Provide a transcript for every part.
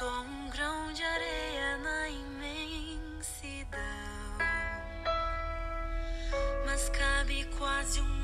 sou um grão de areia na imensidão, mas cabe quase um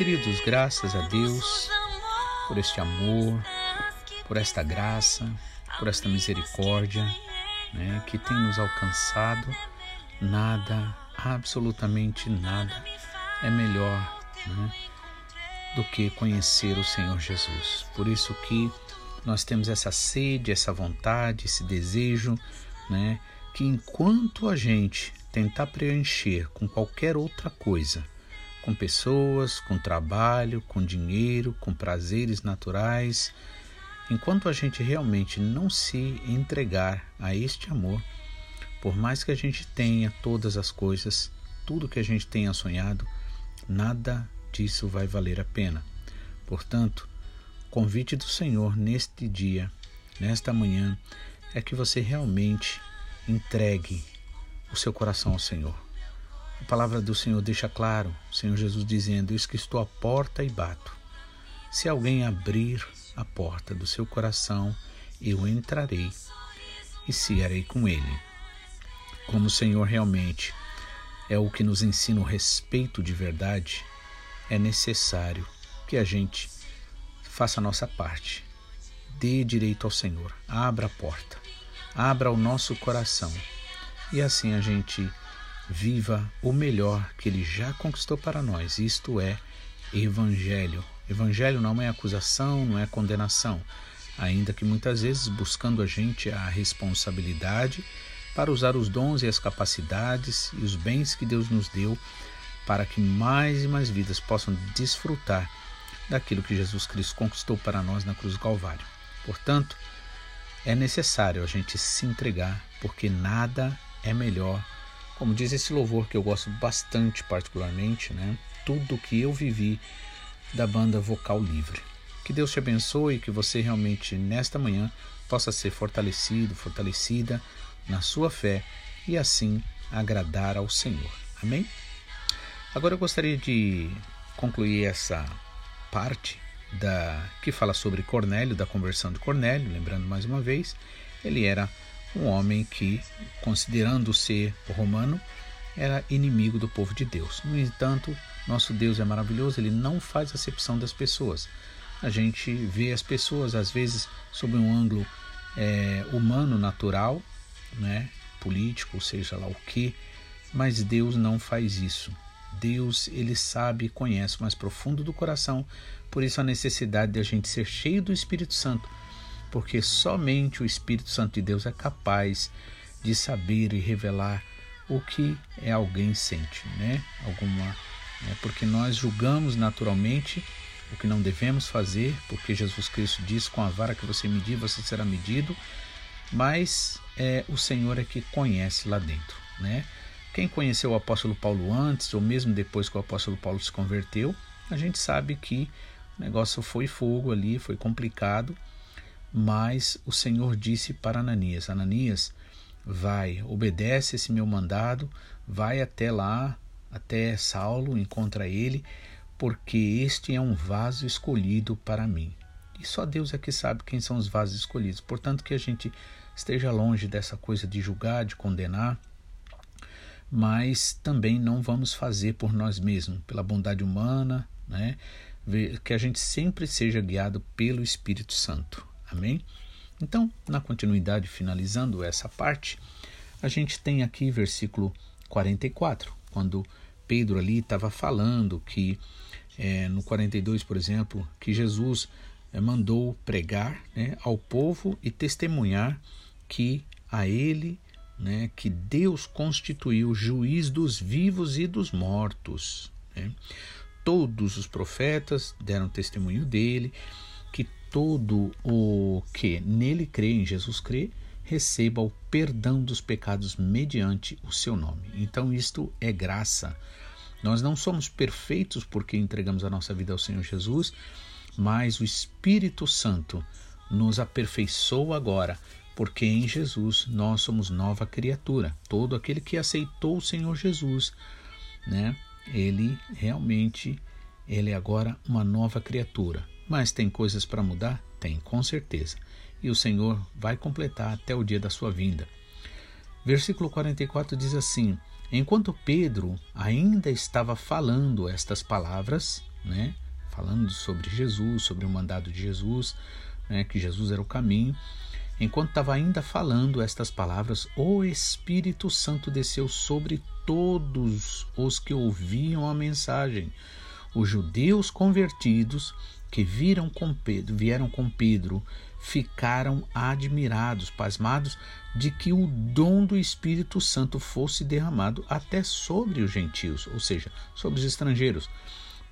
queridos, graças a Deus por este amor, por esta graça, por esta misericórdia né, que tem nos alcançado. Nada, absolutamente nada, é melhor né, do que conhecer o Senhor Jesus. Por isso que nós temos essa sede, essa vontade, esse desejo, né, que enquanto a gente tentar preencher com qualquer outra coisa, com pessoas, com trabalho, com dinheiro, com prazeres naturais, enquanto a gente realmente não se entregar a este amor, por mais que a gente tenha todas as coisas, tudo que a gente tenha sonhado, nada disso vai valer a pena. Portanto, convite do Senhor neste dia, nesta manhã, é que você realmente entregue o seu coração ao Senhor. A palavra do Senhor deixa claro, Senhor Jesus dizendo: Eis que estou à porta e bato. Se alguém abrir a porta do seu coração, eu entrarei e cearei com ele. Como o Senhor realmente é o que nos ensina o respeito de verdade, é necessário que a gente faça a nossa parte. Dê direito ao Senhor, abra a porta, abra o nosso coração e assim a gente viva o melhor que Ele já conquistou para nós, isto é, Evangelho. Evangelho não é acusação, não é condenação, ainda que muitas vezes buscando a gente a responsabilidade para usar os dons e as capacidades e os bens que Deus nos deu para que mais e mais vidas possam desfrutar daquilo que Jesus Cristo conquistou para nós na cruz do Calvário. Portanto, é necessário a gente se entregar, porque nada é melhor. Como diz esse louvor que eu gosto bastante particularmente, né? Tudo que eu vivi da banda Vocal Livre. Que Deus te abençoe e que você realmente nesta manhã possa ser fortalecido, fortalecida na sua fé e assim agradar ao Senhor. Amém? Agora eu gostaria de concluir essa parte da que fala sobre Cornélio, da conversão de Cornélio, lembrando mais uma vez, ele era um homem que, considerando ser romano, era inimigo do povo de Deus. No entanto, nosso Deus é maravilhoso, ele não faz acepção das pessoas. A gente vê as pessoas, às vezes, sob um ângulo é, humano, natural, né, político, seja lá o que, mas Deus não faz isso. Deus, ele sabe e conhece o mais profundo do coração, por isso a necessidade de a gente ser cheio do Espírito Santo, porque somente o Espírito Santo de Deus é capaz de saber e revelar o que é alguém sente, né? Alguma, né? porque nós julgamos naturalmente o que não devemos fazer, porque Jesus Cristo diz: com a vara que você medir, você será medido. Mas é o Senhor é que conhece lá dentro, né? Quem conheceu o apóstolo Paulo antes, ou mesmo depois que o apóstolo Paulo se converteu, a gente sabe que o negócio foi fogo ali, foi complicado, mas o Senhor disse para Ananias: Ananias, vai, obedece esse meu mandado, vai até lá, até Saulo, encontra ele, porque este é um vaso escolhido para mim. E só Deus é que sabe quem são os vasos escolhidos. Portanto, que a gente esteja longe dessa coisa de julgar, de condenar, mas também não vamos fazer por nós mesmos, pela bondade humana, né? Que a gente sempre seja guiado pelo Espírito Santo. Amém? Então, na continuidade, finalizando essa parte, a gente tem aqui versículo 44, quando Pedro ali estava falando que é, no 42, por exemplo, que Jesus é, mandou pregar né, ao povo e testemunhar que a ele né, que Deus constituiu juiz dos vivos e dos mortos. Né? Todos os profetas deram testemunho dele, todo o que nele crê, em Jesus crê, receba o perdão dos pecados mediante o seu nome. Então, isto é graça. Nós não somos perfeitos porque entregamos a nossa vida ao Senhor Jesus, mas o Espírito Santo nos aperfeiçoa agora, porque em Jesus nós somos nova criatura. Todo aquele que aceitou o Senhor Jesus, né? Ele realmente ele é agora uma nova criatura. Mas tem coisas para mudar? Tem, com certeza e o Senhor vai completar até o dia da sua vinda. Versículo 44 diz assim: Enquanto Pedro ainda estava falando estas palavras, né, falando sobre Jesus, sobre o mandado de Jesus, né, que Jesus era o caminho, enquanto estava ainda falando estas palavras, o Espírito Santo desceu sobre todos os que ouviam a mensagem. Os judeus convertidos que viram com Pedro, vieram com Pedro ficaram admirados, pasmados, de que o dom do Espírito Santo fosse derramado até sobre os gentios, ou seja, sobre os estrangeiros,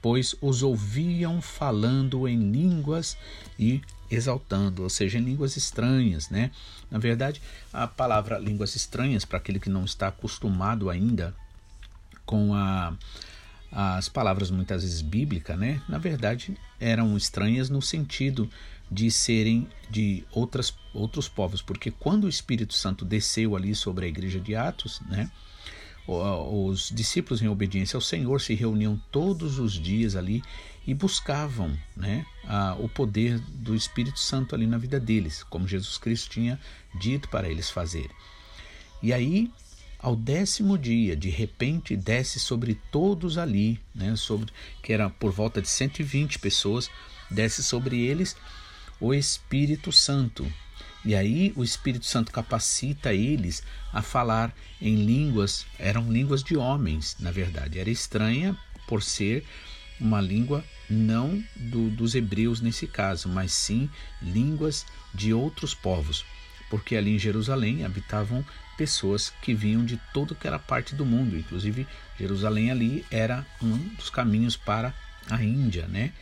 pois os ouviam falando em línguas e exaltando, ou seja, em línguas estranhas, né? Na verdade, a palavra línguas estranhas, para aquele que não está acostumado ainda com a as palavras muitas vezes bíblicas, né, na verdade eram estranhas no sentido de serem de outras, outros povos, porque quando o Espírito Santo desceu ali sobre a igreja de Atos, né, os discípulos em obediência ao Senhor se reuniam todos os dias ali e buscavam né, a, o poder do Espírito Santo ali na vida deles, como Jesus Cristo tinha dito para eles fazerem. E aí ao décimo dia, de repente, desce sobre todos ali, né, sobre que era por volta de 120 pessoas, desce sobre eles o Espírito Santo. E aí o Espírito Santo capacita eles a falar em línguas, eram línguas de homens, na verdade. Era estranha por ser uma língua não do, dos hebreus nesse caso, mas sim línguas de outros povos, porque ali em Jerusalém habitavam pessoas que vinham de todo que era parte do mundo, inclusive Jerusalém ali era um dos caminhos para a Índia, né?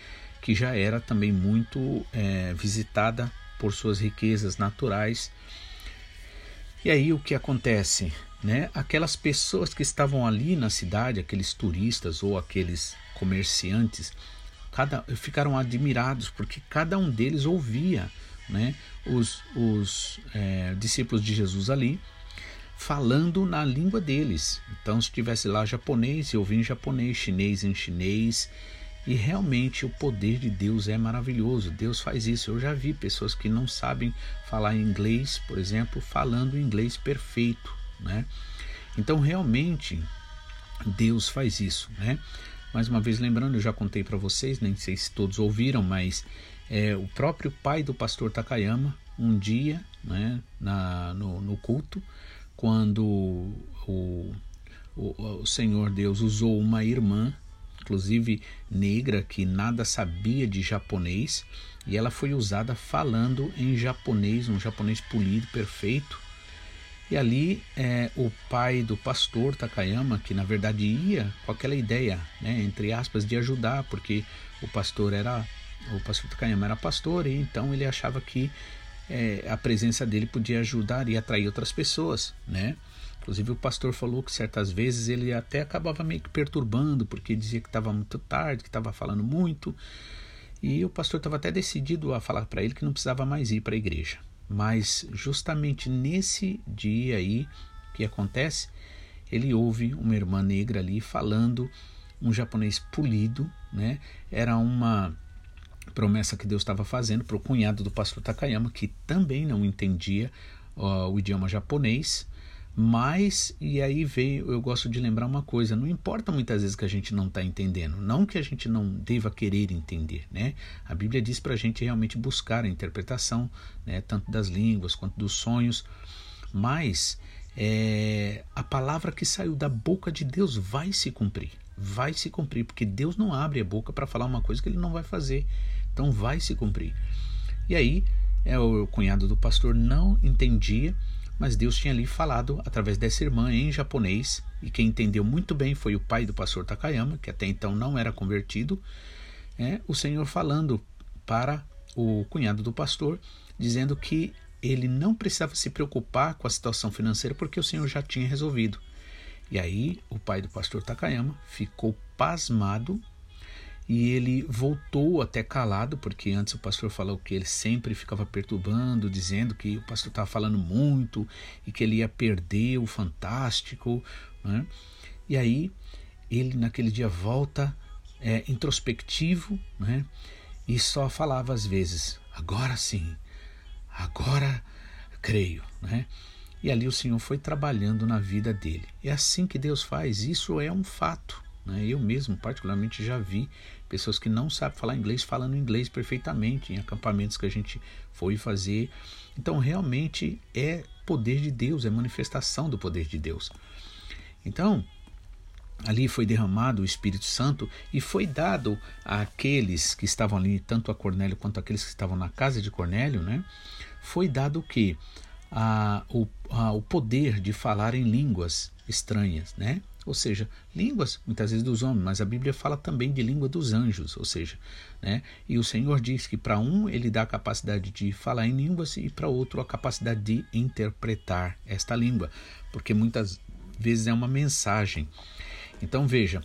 Que já era também muito é, visitada por suas riquezas naturais. E aí o que acontece? Né? Aquelas pessoas que estavam ali na cidade, aqueles turistas ou aqueles comerciantes, cada, ficaram admirados porque cada um deles ouvia né, os, os é, discípulos de Jesus ali falando na língua deles. Então, se tivesse lá japonês, eu ouvi em japonês, chinês em chinês. E realmente o poder de Deus é maravilhoso. Deus faz isso. Eu já vi pessoas que não sabem falar inglês, por exemplo, falando inglês perfeito, né? Então, realmente Deus faz isso, né? Mais uma vez lembrando, eu já contei para vocês, nem sei se todos ouviram, mas é, o próprio pai do pastor Takayama, um dia, né, na, no, no culto, quando o, o, o Senhor Deus usou uma irmã, inclusive negra, que nada sabia de japonês, e ela foi usada falando em japonês, um japonês polido, perfeito. E ali é, o pai do pastor Takayama, que na verdade ia com aquela ideia, né, entre aspas, de ajudar, porque o pastor era o pastor Takayama era pastor e então ele achava que é, a presença dele podia ajudar e atrair outras pessoas, né? Inclusive o pastor falou que certas vezes ele até acabava meio que perturbando, porque dizia que estava muito tarde, que estava falando muito. E o pastor estava até decidido a falar para ele que não precisava mais ir para a igreja. Mas justamente nesse dia aí que acontece, ele ouve uma irmã negra ali falando um japonês polido, né? Era uma promessa que Deus estava fazendo para o cunhado do pastor Takayama, que também não entendia uh, o idioma japonês. Mas, e aí veio, eu gosto de lembrar uma coisa: não importa muitas vezes que a gente não está entendendo, não que a gente não deva querer entender, né? A Bíblia diz para a gente realmente buscar a interpretação, né, tanto das línguas quanto dos sonhos, mas é, a palavra que saiu da boca de Deus vai se cumprir, vai se cumprir, porque Deus não abre a boca para falar uma coisa que ele não vai fazer. Então vai se cumprir. E aí, é, o cunhado do pastor não entendia, mas Deus tinha ali falado através dessa irmã em japonês, e quem entendeu muito bem foi o pai do pastor Takayama, que até então não era convertido, é, o Senhor falando para o cunhado do pastor, dizendo que ele não precisava se preocupar com a situação financeira porque o Senhor já tinha resolvido. E aí o pai do pastor Takayama ficou pasmado e ele voltou até calado, porque antes o pastor falou que ele sempre ficava perturbando, dizendo que o pastor estava falando muito e que ele ia perder o fantástico. Né? E aí ele naquele dia volta é, introspectivo né? e só falava às vezes: agora sim, agora creio. Né? E ali o Senhor foi trabalhando na vida dele. É assim que Deus faz, isso é um fato. Né? Eu mesmo, particularmente, já vi pessoas que não sabem falar inglês falando inglês perfeitamente em acampamentos que a gente foi fazer. Então, realmente é poder de Deus, é manifestação do poder de Deus. Então, ali foi derramado o Espírito Santo e foi dado àqueles que estavam ali, tanto a Cornélio quanto aqueles que estavam na casa de Cornélio, né? Foi dado o que? A, o, a, o poder de falar em línguas estranhas, né? Ou seja, línguas muitas vezes dos homens, mas a Bíblia fala também de língua dos anjos, ou seja, né? E o Senhor diz que para um ele dá a capacidade de falar em línguas e para outro a capacidade de interpretar esta língua, porque muitas vezes é uma mensagem. Então veja,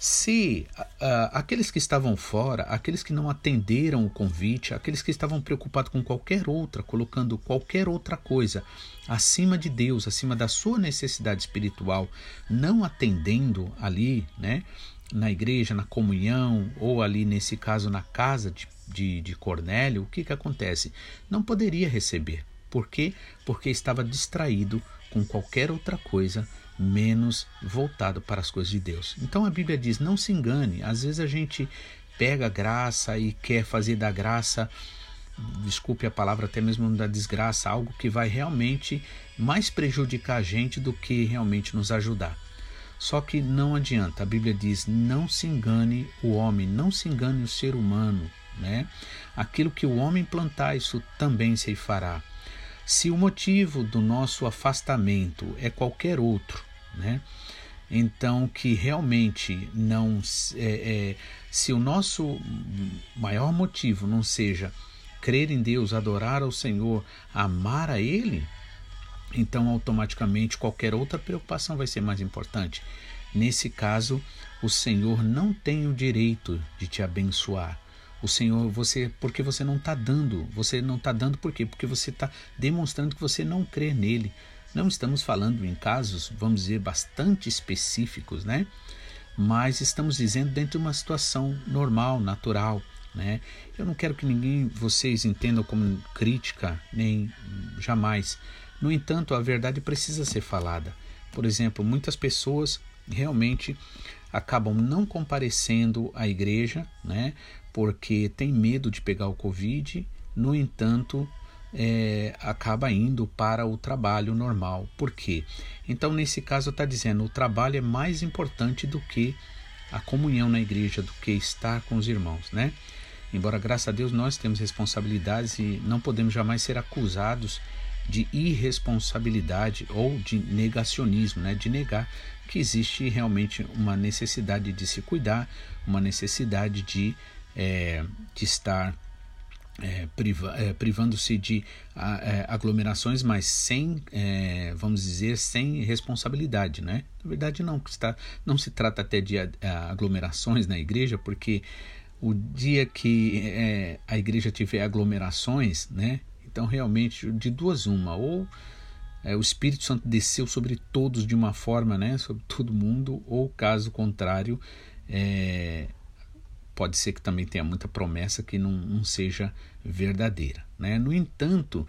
se uh, aqueles que estavam fora, aqueles que não atenderam o convite, aqueles que estavam preocupados com qualquer outra, colocando qualquer outra coisa acima de Deus, acima da sua necessidade espiritual, não atendendo ali, né, na igreja, na comunhão, ou ali nesse caso na casa de, de, de Cornélio, o que, que acontece? Não poderia receber. Por quê? Porque estava distraído com qualquer outra coisa menos voltado para as coisas de Deus. Então a Bíblia diz: não se engane. Às vezes a gente pega a graça e quer fazer da graça, desculpe a palavra, até mesmo da desgraça, algo que vai realmente mais prejudicar a gente do que realmente nos ajudar. Só que não adianta. A Bíblia diz: não se engane o homem, não se engane o ser humano. Né? Aquilo que o homem plantar, isso também se fará. Se o motivo do nosso afastamento é qualquer outro, né? Então, que realmente não. É, é, se o nosso maior motivo não seja crer em Deus, adorar ao Senhor, amar a Ele, então automaticamente qualquer outra preocupação vai ser mais importante. Nesse caso, o Senhor não tem o direito de te abençoar. O Senhor, você, porque você não está dando, você não está dando por quê? Porque você está demonstrando que você não crê nele. Não estamos falando em casos, vamos dizer, bastante específicos, né? Mas estamos dizendo dentro de uma situação normal, natural, né? Eu não quero que ninguém, vocês entendam como crítica, nem jamais. No entanto, a verdade precisa ser falada. Por exemplo, muitas pessoas realmente acabam não comparecendo à igreja, né? Porque tem medo de pegar o Covid. No entanto, é, acaba indo para o trabalho normal. Por quê? Então, nesse caso, está dizendo o trabalho é mais importante do que a comunhão na igreja, do que estar com os irmãos, né? Embora, graças a Deus, nós temos responsabilidades e não podemos jamais ser acusados de irresponsabilidade ou de negacionismo, né? de negar que existe realmente uma necessidade de se cuidar, uma necessidade de, é, de estar é, priva, é, privando-se de é, aglomerações, mas sem, é, vamos dizer, sem responsabilidade, né? Na verdade, não, está, não se trata até de aglomerações na igreja, porque o dia que é, a igreja tiver aglomerações, né? Então, realmente, de duas uma, ou é, o Espírito Santo desceu sobre todos de uma forma, né? Sobre todo mundo, ou caso contrário, pode ser que também tenha muita promessa que não, não seja verdadeira. Né? No entanto,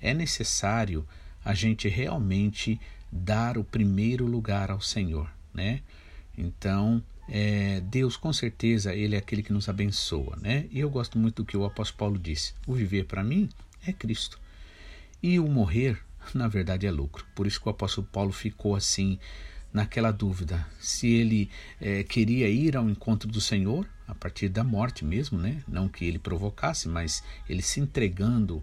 é necessário a gente realmente dar o primeiro lugar ao Senhor. Né? Então, é, Deus com certeza ele é aquele que nos abençoa, né? E eu gosto muito do que o apóstolo Paulo disse: o viver para mim é Cristo e o morrer, na verdade, é lucro. Por isso que o apóstolo Paulo ficou assim naquela dúvida se ele é, queria ir ao encontro do Senhor a partir da morte mesmo, né? Não que ele provocasse, mas ele se entregando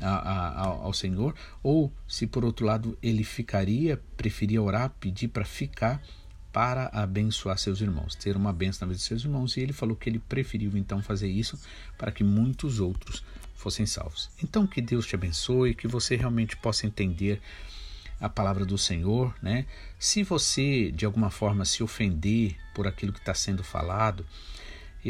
a, a, ao Senhor, ou se por outro lado ele ficaria, preferia orar, pedir para ficar para abençoar seus irmãos, ter uma bênção na vida de seus irmãos, e ele falou que ele preferiu então fazer isso para que muitos outros fossem salvos. Então que Deus te abençoe, que você realmente possa entender a palavra do Senhor, né? Se você de alguma forma se ofender por aquilo que está sendo falado,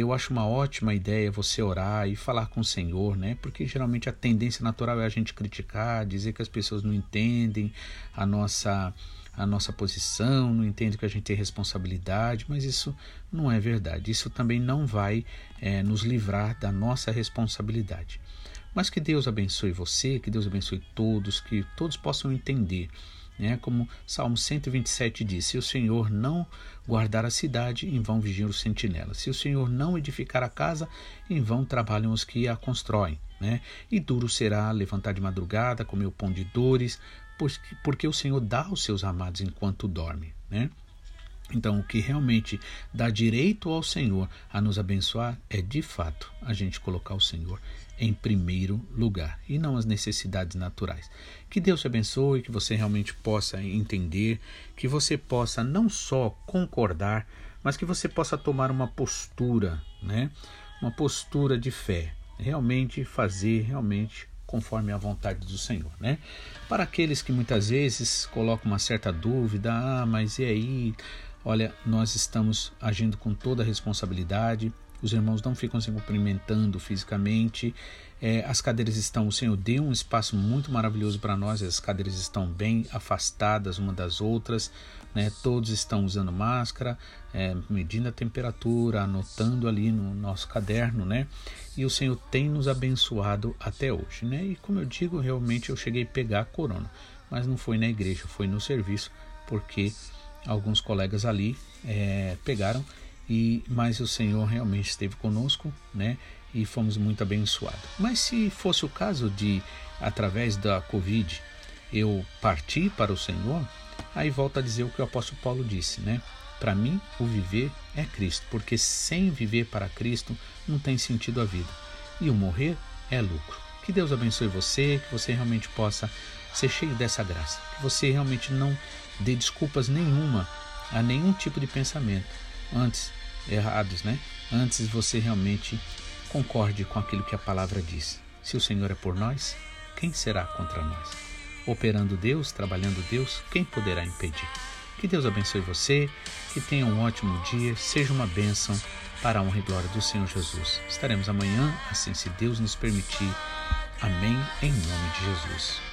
eu acho uma ótima ideia você orar e falar com o Senhor, né? Porque geralmente a tendência natural é a gente criticar, dizer que as pessoas não entendem a nossa a nossa posição, não entendem que a gente tem responsabilidade, mas isso não é verdade. Isso também não vai é, nos livrar da nossa responsabilidade. Mas que Deus abençoe você, que Deus abençoe todos, que todos possam entender. Né? Como Salmo 127 diz: Se o Senhor não guardar a cidade, em vão vigiam os sentinelas. Se o Senhor não edificar a casa, em vão trabalham os que a constroem. Né? E duro será levantar de madrugada, comer o pão de dores, porque, o Senhor dá aos seus amados enquanto dorme. Né? Então, o que realmente dá direito ao Senhor a nos abençoar é, de fato, a gente colocar o Senhor em primeiro lugar e não as necessidades naturais. Que Deus te abençoe, que você realmente possa entender, que você possa não só concordar, mas que você possa tomar uma postura, né? Uma postura de fé, realmente fazer realmente conforme a vontade do Senhor, né? Para aqueles que muitas vezes colocam uma certa dúvida, ah, mas e aí? Olha, nós estamos agindo com toda a responsabilidade, os irmãos não ficam se cumprimentando fisicamente. É, as cadeiras estão, o Senhor deu um espaço muito maravilhoso para nós, as cadeiras estão bem afastadas uma das outras, né? todos estão usando máscara, é, medindo a temperatura, anotando ali no nosso caderno, né? E o Senhor tem nos abençoado até hoje, né? E como eu digo, realmente eu cheguei a pegar a corona, mas não foi na igreja, foi no serviço, porque alguns colegas ali é, pegaram e mas o Senhor realmente esteve conosco, né? E fomos muito abençoados. Mas se fosse o caso de através da Covid eu partir para o Senhor, aí volta a dizer o que o apóstolo Paulo disse, né? Para mim, o viver é Cristo, porque sem viver para Cristo não tem sentido a vida. E o morrer é lucro. Que Deus abençoe você, que você realmente possa ser cheio dessa graça, que você realmente não dê desculpas nenhuma a nenhum tipo de pensamento. Antes, errados, né? Antes você realmente concorde com aquilo que a palavra diz. Se o Senhor é por nós, quem será contra nós? Operando Deus, trabalhando Deus, quem poderá impedir? Que Deus abençoe você, que tenha um ótimo dia, seja uma bênção para a honra e glória do Senhor Jesus. Estaremos amanhã, assim se Deus nos permitir. Amém, em nome de Jesus.